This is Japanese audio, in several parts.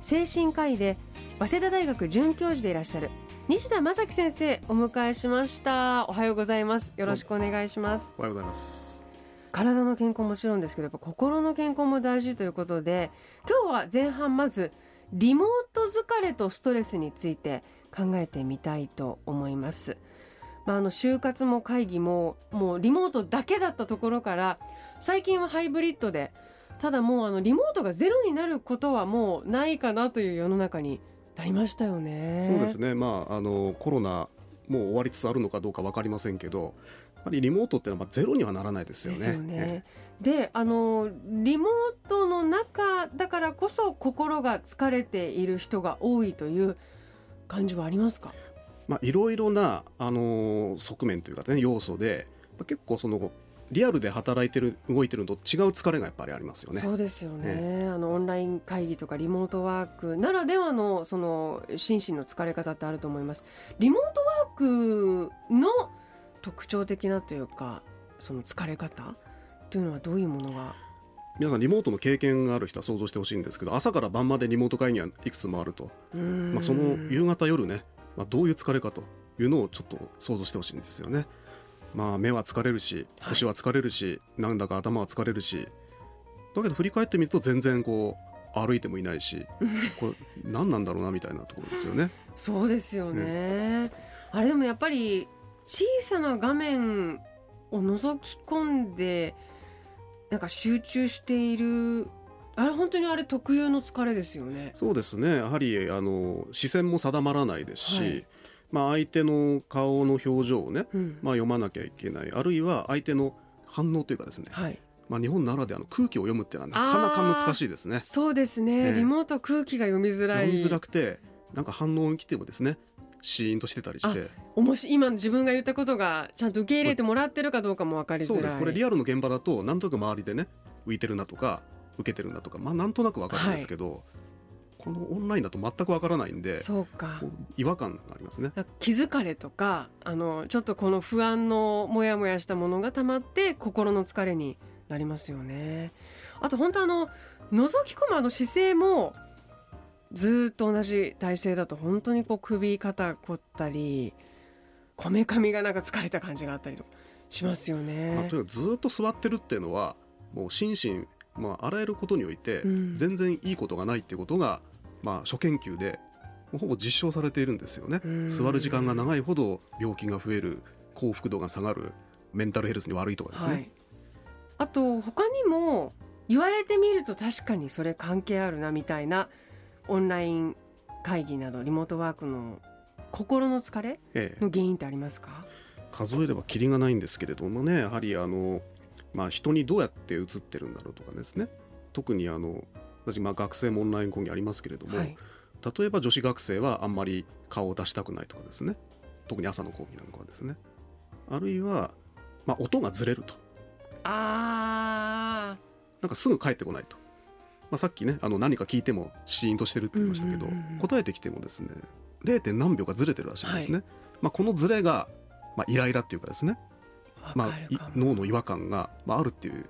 精神科医で早稲田大学准教授でいらっしゃる。西田正樹先生お迎えしました。おはようございます。よろしくお願いします。おはようございます。体の健康もちろんですけどやっぱ心の健康も大事ということで今日は前半まずリモート疲れとストレスについて考えてみたいと思います。まあ、あの就活も会議ももうリモートだけだったところから最近はハイブリッドでただもうあのリモートがゼロになることはもうないかなという世の中になりましたよね。そうですね。まああのコロナもう終わりつつあるのかどうか分かりませんけど、やっぱりリモートっていうのはゼロにはならないですよね。ですよね。で、あのリモートの中だからこそ心が疲れている人が多いという感じはありますか？まあいろいろなあの側面というかね要素で、まあ、結構そのリアルで働いてる動いてるのと違う疲れがやっぱりありますよね。そうですよね。ねあのオンライン会議とかリモートワークならではのその心身の疲れ方ってあると思います。リモートワークの特徴的なというかその疲れ方というのはどういうものが？皆さんリモートの経験がある人は想像してほしいんですけど朝から晩までリモート会議はいくつもあると、まあ、その夕方夜ね、まあ、どういう疲れかというのをちょっと想像してほしいんですよね。まあ目は疲れるし腰は疲れるし、はい、なんだか頭は疲れるし。だけど振り返ってみると全然こう歩いてもいないし これ何なんだろうなみたいなところですよね。そうですよね、ね、あれでもやっぱり小さな画面を覗き込んでなんか集中しているあれ本当にあれ特有の疲れですよね。そうですね。やはりあの視線も定まらないですし、はいまあ、相手の顔の表情をね、うん、まあ、読まなきゃいけない。あるいは相手の反応というかですね、はい、まあ、日本ならではの空気を読むっていうのはなかなか難しいですね。そうですね、ね、リモート空気が読みづらい。読みづらくてなんか反応に来てもですねシーンとしてたりして。おもし今自分が言ったことがちゃんと受け入れてもらってるかどうかも分かりづらい。そうです。これリアルの現場だとなんとなく周りでね浮いてるなとか受けてるなとかまあなんとなく分かるんですけど、はいこのオンラインだと全くわからないんでそうか。違和感がありますね。気づかれとかあのちょっとこの不安のモヤモヤしたものがたまって心の疲れになりますよね。あと本当あの覗き込むあの姿勢もずっと同じ体勢だと本当にこう首肩凝ったりこめかみがなんか疲れた感じがあったりとしますよね、まあ、とにかくずっと座ってるっていうのはもう心身まあ、あらゆることにおいて全然いいことがないっていうことが、まあ、初研究でほぼ実証されているんですよね。座る時間が長いほど病気が増える幸福度が下がるメンタルヘルスに悪いとかですね。はい、あと他にも言われてみると確かにそれ関係あるなみたいなオンライン会議などリモートワークの心の疲れの原因ってありますか、ええ、数えればきりがないんですけれどもねやはりあのまあ、人にどうやって映ってるんだろうとかですね。特にあの私まあ学生もオンライン講義ありますけれども、はい、例えば女子学生はあんまり顔を出したくないとかですね。特に朝の講義なんかはですね。あるいは、まあ、音がずれると。あなんかすぐ帰ってこないと、まあ、さっきねあの何か聞いてもシーンとしてるって言いましたけど、答えてきてもですね 0. 何秒かずれてるらしいんですね、はい、まあ、このずれが、まあ、イライラっていうかですね。まあ、脳の違和感が、まあ、あるっていう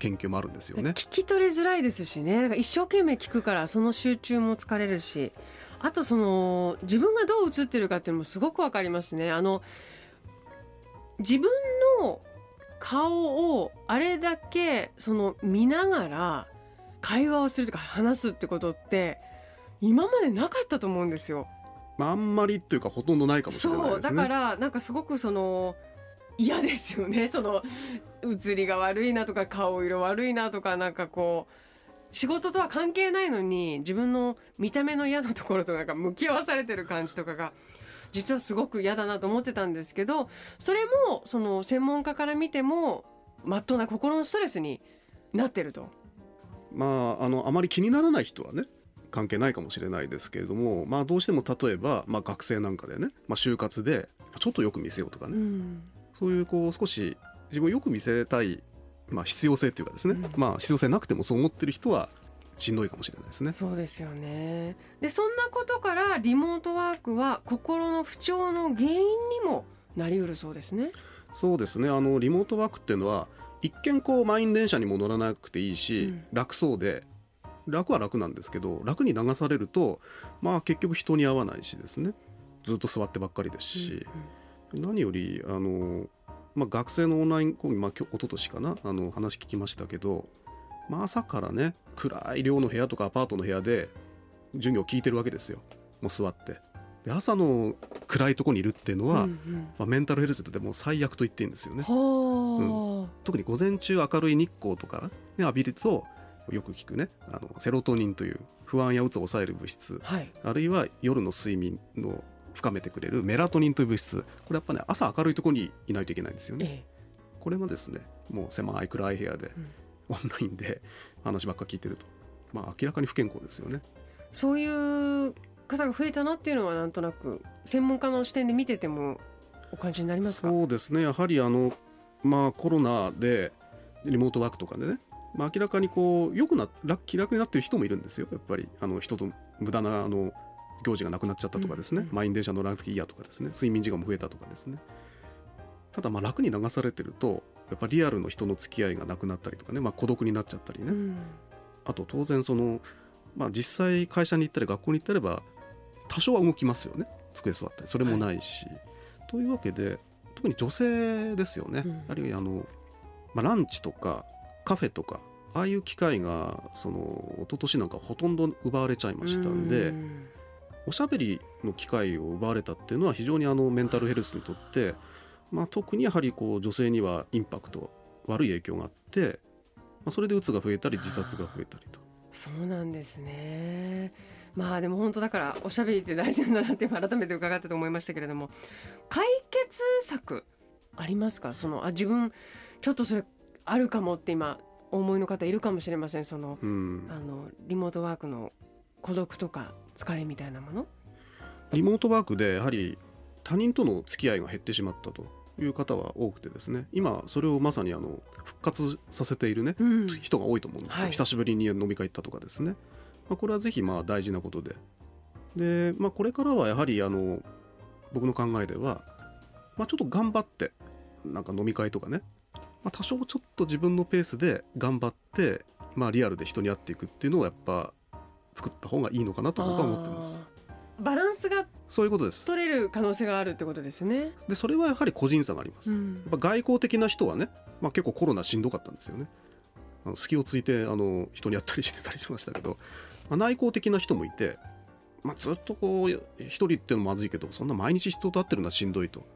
研究もあるんですよね。聞き取りづらいですしね。一生懸命聞くからその集中も疲れるし。あとその自分がどう映ってるかっていうのもすごくわかりますね。あの自分の顔をあれだけその見ながら会話をするとか話すってことって今までなかったと思うんですよ。まあ、あんまりっていうかほとんどないかもしれないですね。そう。だからなんかすごくその嫌ですよね。その写りが悪いなとか顔色悪いなとかなんかこう仕事とは関係ないのに自分の見た目の嫌なところとなんか向き合わされてる感じとかが実はすごく嫌だなと思ってたんですけどそれもその専門家から見てもまっとうな心のストレスになってると。まああのあまり気にならない人はね関係ないかもしれないですけれども、まあ、どうしても例えば、まあ、学生なんかでね、まあ、就活でちょっとよく見せようとかね、うんそういうこう少し自分をよく見せたい、まあ、必要性っていうかですね、うん。まあ必要性なくてもそう思ってる人はしんどいかもしれないですね。そうですよね。でそんなことからリモートワークは心の不調の原因にもなりうるそうですね。そうですね。あのリモートワークっていうのは一見こう満員電車にも乗らなくていいし、うん。楽そうで楽は楽なんですけど楽に流されるとまあ結局人に会わないしですね。ずっと座ってばっかりですし、何よりあの、まあ、学生のオンライン講義、まあ、今日一昨年かなあの話聞きましたけど、まあ、朝からね暗い寮の部屋とかアパートの部屋で授業を聞いてるわけですよもう座って。で朝の暗いところにいるっていうのは、うんうんまあ、メンタルヘルスでもう最悪と言っていいんですよね。はあ、特に午前中明るい日光とか、ね、浴びるとよく聞くねあのセロトニンという不安や鬱を抑える物質はい。あるいは夜の睡眠の深めてくれるメラトニンという物質これやっぱね朝明るいところにいないといけないんですよね。えこれがですねもう狭い暗い部屋で、うんオンラインで話ばっか聞いてると、まあ、明らかに不健康ですよね。え、そういう方が増えたなっていうのはなんとなく専門家の視点で見ててもお感じになりますか？そうですねやはりあの、まあ、コロナでリモートワークとかでね、まあ、明らかにこうよくな楽気楽になってる人もいるんですよやっぱりあの人と無駄なあの行事がなくなっちゃったとかですね、うん。うん満員電車乗らなくていいやとかですね。睡眠時間も増えたとかですね。ただまあ楽に流されてるとやっぱリアルの人の付き合いがなくなったりとかね、まあ、孤独になっちゃったりね、うん。あと当然その、まあ、実際会社に行ったり学校に行ったれば多少は動きますよね。机座ったりそれもないし、というわけで特に女性ですよね、うん。あるいはあの、まあ、ランチとかカフェとかああいう機会がその一昨年なんかほとんど奪われちゃいましたんで、うんおしゃべりの機会を奪われたっていうのは非常にあのメンタルヘルスにとって、まあ、特にやはりこう女性にはインパクト悪い影響があって、まあ、それでうつが増えたり自殺が増えたりと。そうなんですね。まあでも本当だからおしゃべりって大事なんだなって改めて伺ったと思いましたけれども解決策ありますか？そのあ自分ちょっとそれあるかもって今お思いの方いるかもしれませんそのうんあのリモートワークの孤独とか疲れみたいなもの？リモートワークでやはり他人との付き合いが減ってしまったという方は多くてですね。今それをまさにあの復活させているね、うん。人が多いと思うんですよ、はい。久しぶりに飲み会行ったとかですね、まあ、これはぜひまあ大事なことで。で、まあ、これからはやはりあの僕の考えでは、まあ、ちょっと頑張ってなんか飲み会とかね、まあ、多少ちょっと自分のペースで頑張って、まあ、リアルで人に会っていくっていうのをやっぱ作った方がいいのかなと僕は思ってます。バランスがそういうことです。取れる可能性があるってことですね。でそれはやはり個人差があります、うん。やっぱ外交的な人はね、まあ、結構コロナしんどかったんですよね。あの隙をついてあの人にやったりしてたりしましたけど、まあ、内向的な人もいて、まあ、ずっとこう一人っていうのもまずいけどそんな毎日人と会ってるのはしんどいと。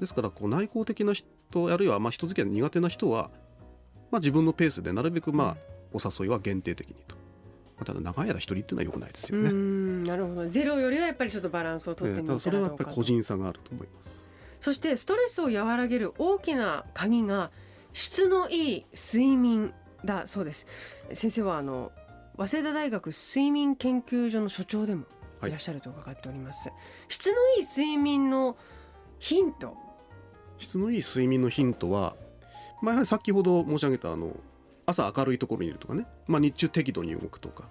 ですからこう内向的な人あるいはまあ人付き合い苦手な人は、まあ、自分のペースでなるべくまあお誘いは限定的にと、まあただ長い間一人っていうのは良くないですよね、うんなるほど。ゼロよりはやっぱりちょっとバランスを取ってねみたただそれはやっぱり個人差があると思います。そしてストレスを和らげる大きな鍵が質のいい睡眠だそうです。先生はあの早稲田大学睡眠研究所の所長でもいらっしゃると伺っております、質のいい睡眠のヒント。質のいい睡眠のヒントは、まあ、やはり先ほど申し上げたあの朝明るいところにいるとかね、まあ、日中適度に動くとか、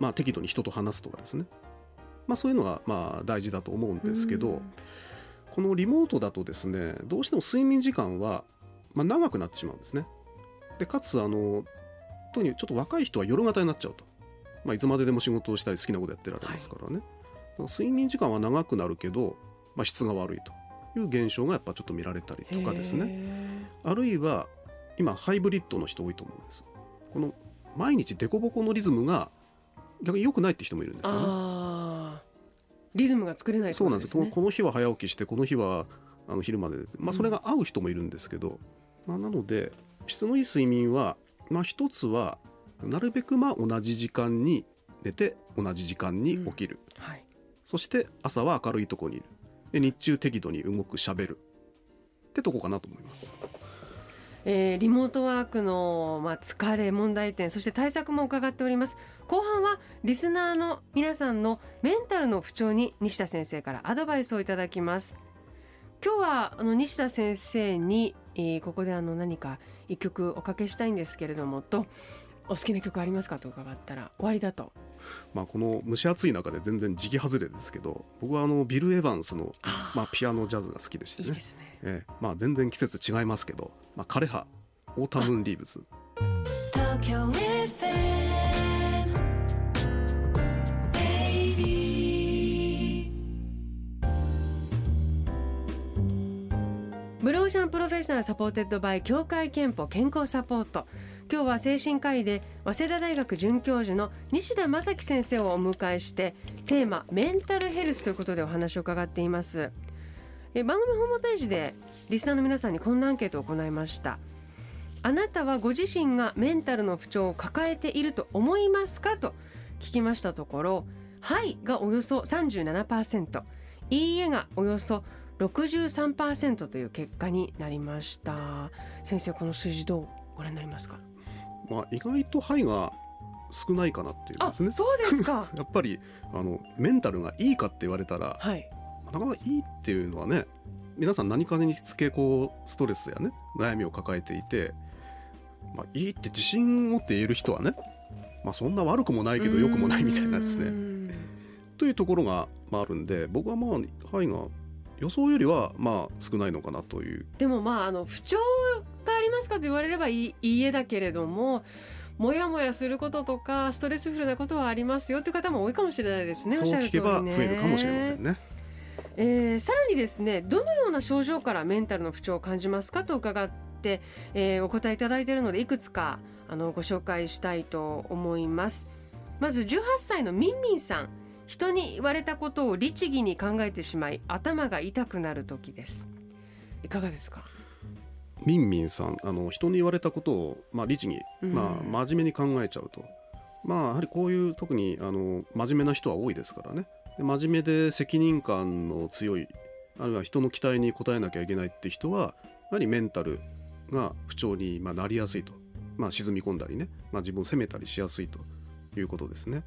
まあ、適度に人と話すとかですね、まあ、そういうのがまあ大事だと思うんですけど、うん。このリモートだとですねどうしても睡眠時間はまあ長くなってしまうんですね。でかつあの特にちょっと若い人は夜型になっちゃうと、まあ、いつまででも仕事をしたり好きなことやってられますからね、だから睡眠時間は長くなるけど、まあ、質が悪いという現象がやっぱちょっと見られたりとかですね。ねあるいは今ハイブリッドの人多いと思うんです。この毎日デコボコのリズムが逆に良くないって人もいるんですよね。リズムが作れないそうなんです。この日は早起きしてこの日はあの昼まで。まあ、それが合う人もいるんですけど、まあ、なので質のいい睡眠は、まあ、一つはなるべくまあ同じ時間に寝て同じ時間に起きる、はい。そして朝は明るいところにいる。で日中適度に動くしゃべる。ってとこかなと思いますえー、リモートワークの、まあ、疲れ問題点そして対策も伺っております。後半はリスナーの皆さんのメンタルの不調に西田先生からアドバイスをいただきます。今日はあの西田先生に、えー、ここであの何か一曲おかけしたいんですけれどもとお好きな曲ありますかと伺ったら終わりだと。まあ、この蒸し暑い中で全然時期外れですけど僕はあのビル・エヴァンスのまあ、ピアノジャズが好きでしてね。ね、えー、まあ、全然季節違いますけど、まあ、枯葉 Autumn Leaves。Blue Ocean Professional supported by 協会けんぽ健康サポート今日は精神科医で早稲田大学准教授の西多昌規先生をお迎えしてテーマメンタルヘルスということでお話を伺っています。え番組ホームページでリスナーの皆さんにこんなアンケートを行いました。あなたはご自身がメンタルの不調を抱えていると思いますかと聞きましたところ「はい」がおよそ37%いいえがおよそ63%という結果になりました。先生この数字どうご覧になりますか？まあ、意外と肺が少ないかなっていうですね。そうですか やっぱりあのメンタルがいいかって言われたら、はい、なかなかいいっていうのはね皆さん何かにつけこうストレスやね悩みを抱えていて、まあ、いいって自信を持って言える人はね、まあ、そんな悪くもないけど良くもないみたいなですね。というところが、まあ、あるんで僕はまあ肺が予想よりはまあ少ないのかなというでもまああの不調ますかと言われればいいいいえだけれどももやもやすることとかストレスフルなことはありますよという方も多いかもしれないですね。そう聞けば増えるかもしれませんね。えー、さらにですねどのような症状からメンタルの不調を感じますかと伺って、えー、お答えいただいているのでいくつかあのご紹介したいと思いますまず18歳のみんみんさん人に言われたことを律儀に考えてしまい頭が痛くなる時ですいかがですか？みんみんさんあの人に言われたことを、まあ、律儀、まあ、真面目に考えちゃうと、まあ、やはりこういう特にあの真面目な人は多いですからね。で真面目で責任感の強いあるいは人の期待に応えなきゃいけないって人はやはりメンタルが不調に、まあ、なりやすいと、まあ、沈み込んだりね、まあ、自分を責めたりしやすいと。いうことですね。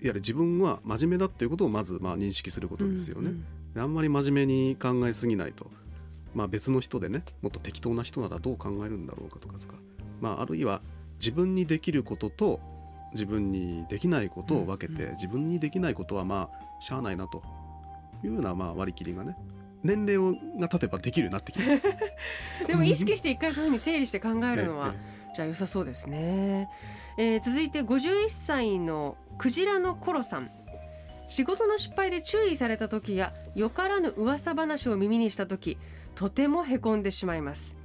やはり自分は真面目だっていうことをまずまあ認識することですよね。うんうん、あんまり真面目に考えすぎないとまあ、別の人でねもっと適当な人ならどう考えるんだろうかとかまあ、あるいは自分にできることと自分にできないことを分けて、うん。うん、自分にできないことはまあしゃあないなと。いうようなまあ割り切りがね年齢をが経てばできるようになってきます。でも意識して一回そういうふうに整理して考えるのは、じゃあ良さそうですね、えー、続いて51歳のクジラのコロさん。仕事の失敗で注意された時やよからぬ噂話を耳にした時とてもへこんでしまいます。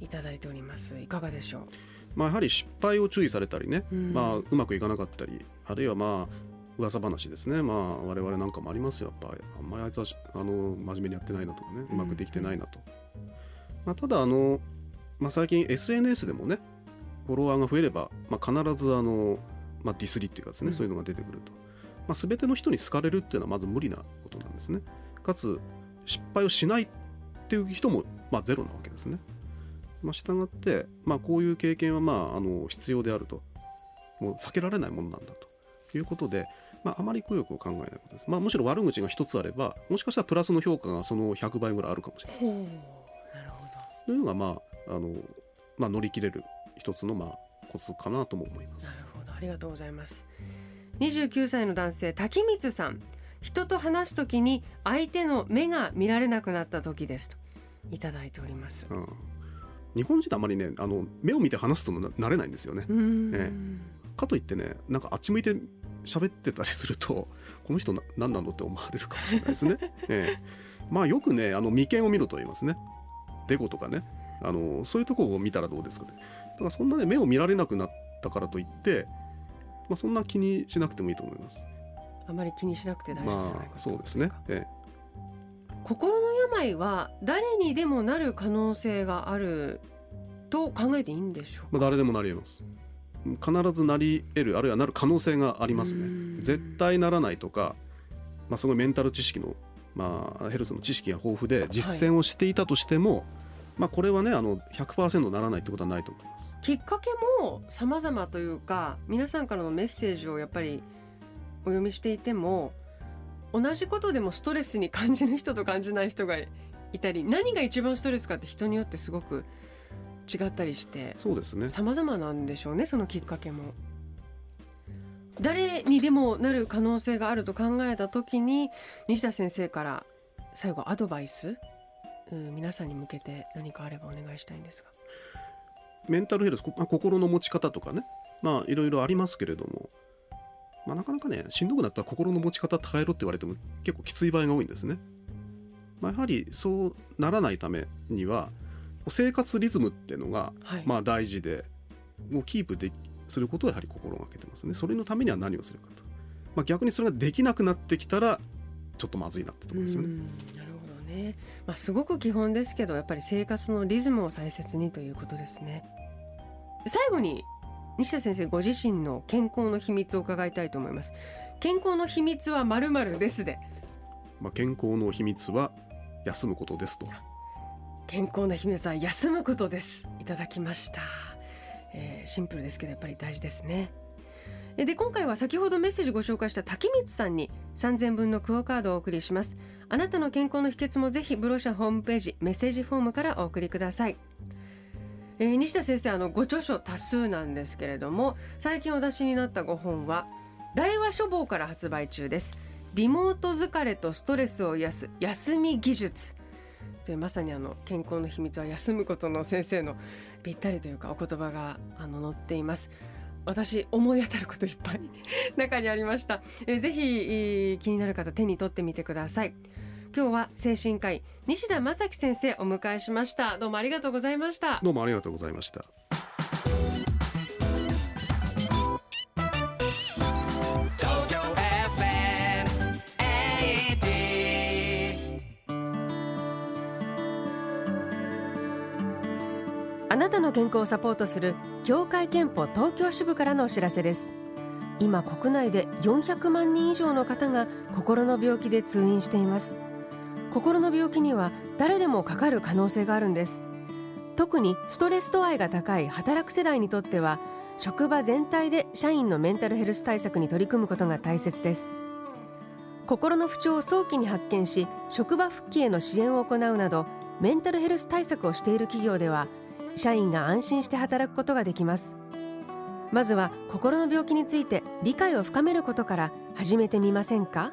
いただいております。いかがでしょう？まあやはり失敗を注意されたりね、うん、まあうまくいかなかったりあるいはまあ噂話ですね。まあ我々なんかもありますよ。やっぱりあんまりあいつはあの真面目にやってないなとかねうまくできてないなと、まあ、ただあの、まあ、最近 SNS でもねフォロワーが増えれば、まあ、必ずあの、まあ、ディスリっていうかですね、うん、そういうのが出てくると、まあ、全ての人に好かれるっていうのはまず無理なことなんですね。かつ失敗をしないっていう人も、まあ、ゼロなわけですね。まあ、従って、まあ、こういう経験は、まあ、あの必要であると。もう避けられないものなんだと。いうことで、まあ、あまりくよくを考えないことです、まあ、むしろ悪口が一つあればもしかしたらプラスの評価がその100倍ぐらいあるかもしれません。なるほど。というのが、まああのまあ、乗り切れる一つの、まあ、コツかなとも思います。なるほど。ありがとうございます。29歳の男性滝光さん人と話すときに相手の目が見られなくなった時ですと。いただいております、うん、日本人あまりねあの目を見て話すとなれないんですよね、えかといってねなんかあっち向いて喋ってたりするとこの人な何なのって思われるかもしれないですね、ええ、まあよくねあの眉間を見ろと言いますね。デコとかね。あのそういうところを見たらどうですかね。だからそんなね目を見られなくなったからといって、まあ、そんな気にしなくてもいいと思いますあまり気にしなくて大丈夫まあそうですね、ええ、心の病は誰にでもなる可能性があると考えていいんでしょうまあ、誰でもなり得ます。必ずなり得るあるいはなる可能性がありますね。絶対ならないとか、まあ、すごいメンタル知識の、まあ、ヘルスの知識が豊富で実践をしていたとしても、はい、まあこれはねあの100%ならないってことはないと思います。きっかけも様々というか皆さんからのメッセージをやっぱりお読みしていても同じことでもストレスに感じる人と感じない人がいたり何が一番ストレスかって人によってすごく違ったりしてそうですね様々なんでしょうねそのきっかけも。誰にでもなる可能性があると考えた時に西田先生から最後アドバイス、うん、皆さんに向けて何かあればお願いしたいんですが。メンタルヘルス、まあ、心の持ち方とかねまあいろいろありますけれども、まあ、なかなかねしんどくなったら心の持ち方変えろって言われても結構きつい場合が多いんですね。まあ、やはりそうならないためには生活リズムっていうのが、まあ大事でもうキープですることをやはり心がけてますねそれのためには何をするかと、まあ、逆にそれができなくなってきたらちょっとまずいなってところですよね。なるほどね、まあ、すごく基本ですけどやっぱり生活のリズムを大切にということですね。最後に西田先生ご自身の健康の秘密を伺いたいと思います。健康の秘密はまるまるですで。まあ、健康の秘密は休むことですと。健康な秘密は休むことですいただきました、えー、シンプルですけどやっぱり大事ですねで今回は先ほどメッセージご紹介した滝光さんに3000分のクオカードをお送りしますあなたの健康の秘訣もぜひブロシャホームページメッセージフォームからお送りくださいえー、西田先生あのご著書多数なんですけれども最近お出しになったご本は大和書房から発売中です。リモート疲れとストレスを癒す休み技術。というまさにあの健康の秘密は休むことの先生のぴったりというかお言葉があの載っています。私思い当たることいっぱい 中にありました、えー、ぜひ気になる方手に取ってみてください。今日は精神科医西田正樹先生お迎えしました。どうもありがとうございました。どうもありがとうございました。あなたの健康をサポートする協会憲法東京支部からのお知らせです。今国内で400万人以上の方が心の病気で通院しています心の病気には誰でもかかる可能性があるんです。特にストレス度合いが高い働く世代にとっては職場全体で社員のメンタルヘルス対策に取り組むことが大切です。心の不調を早期に発見し職場復帰への支援を行うなどメンタルヘルス対策をしている企業では社員が安心して働くことができます。まずは心の病気について理解を深めることから始めてみませんか？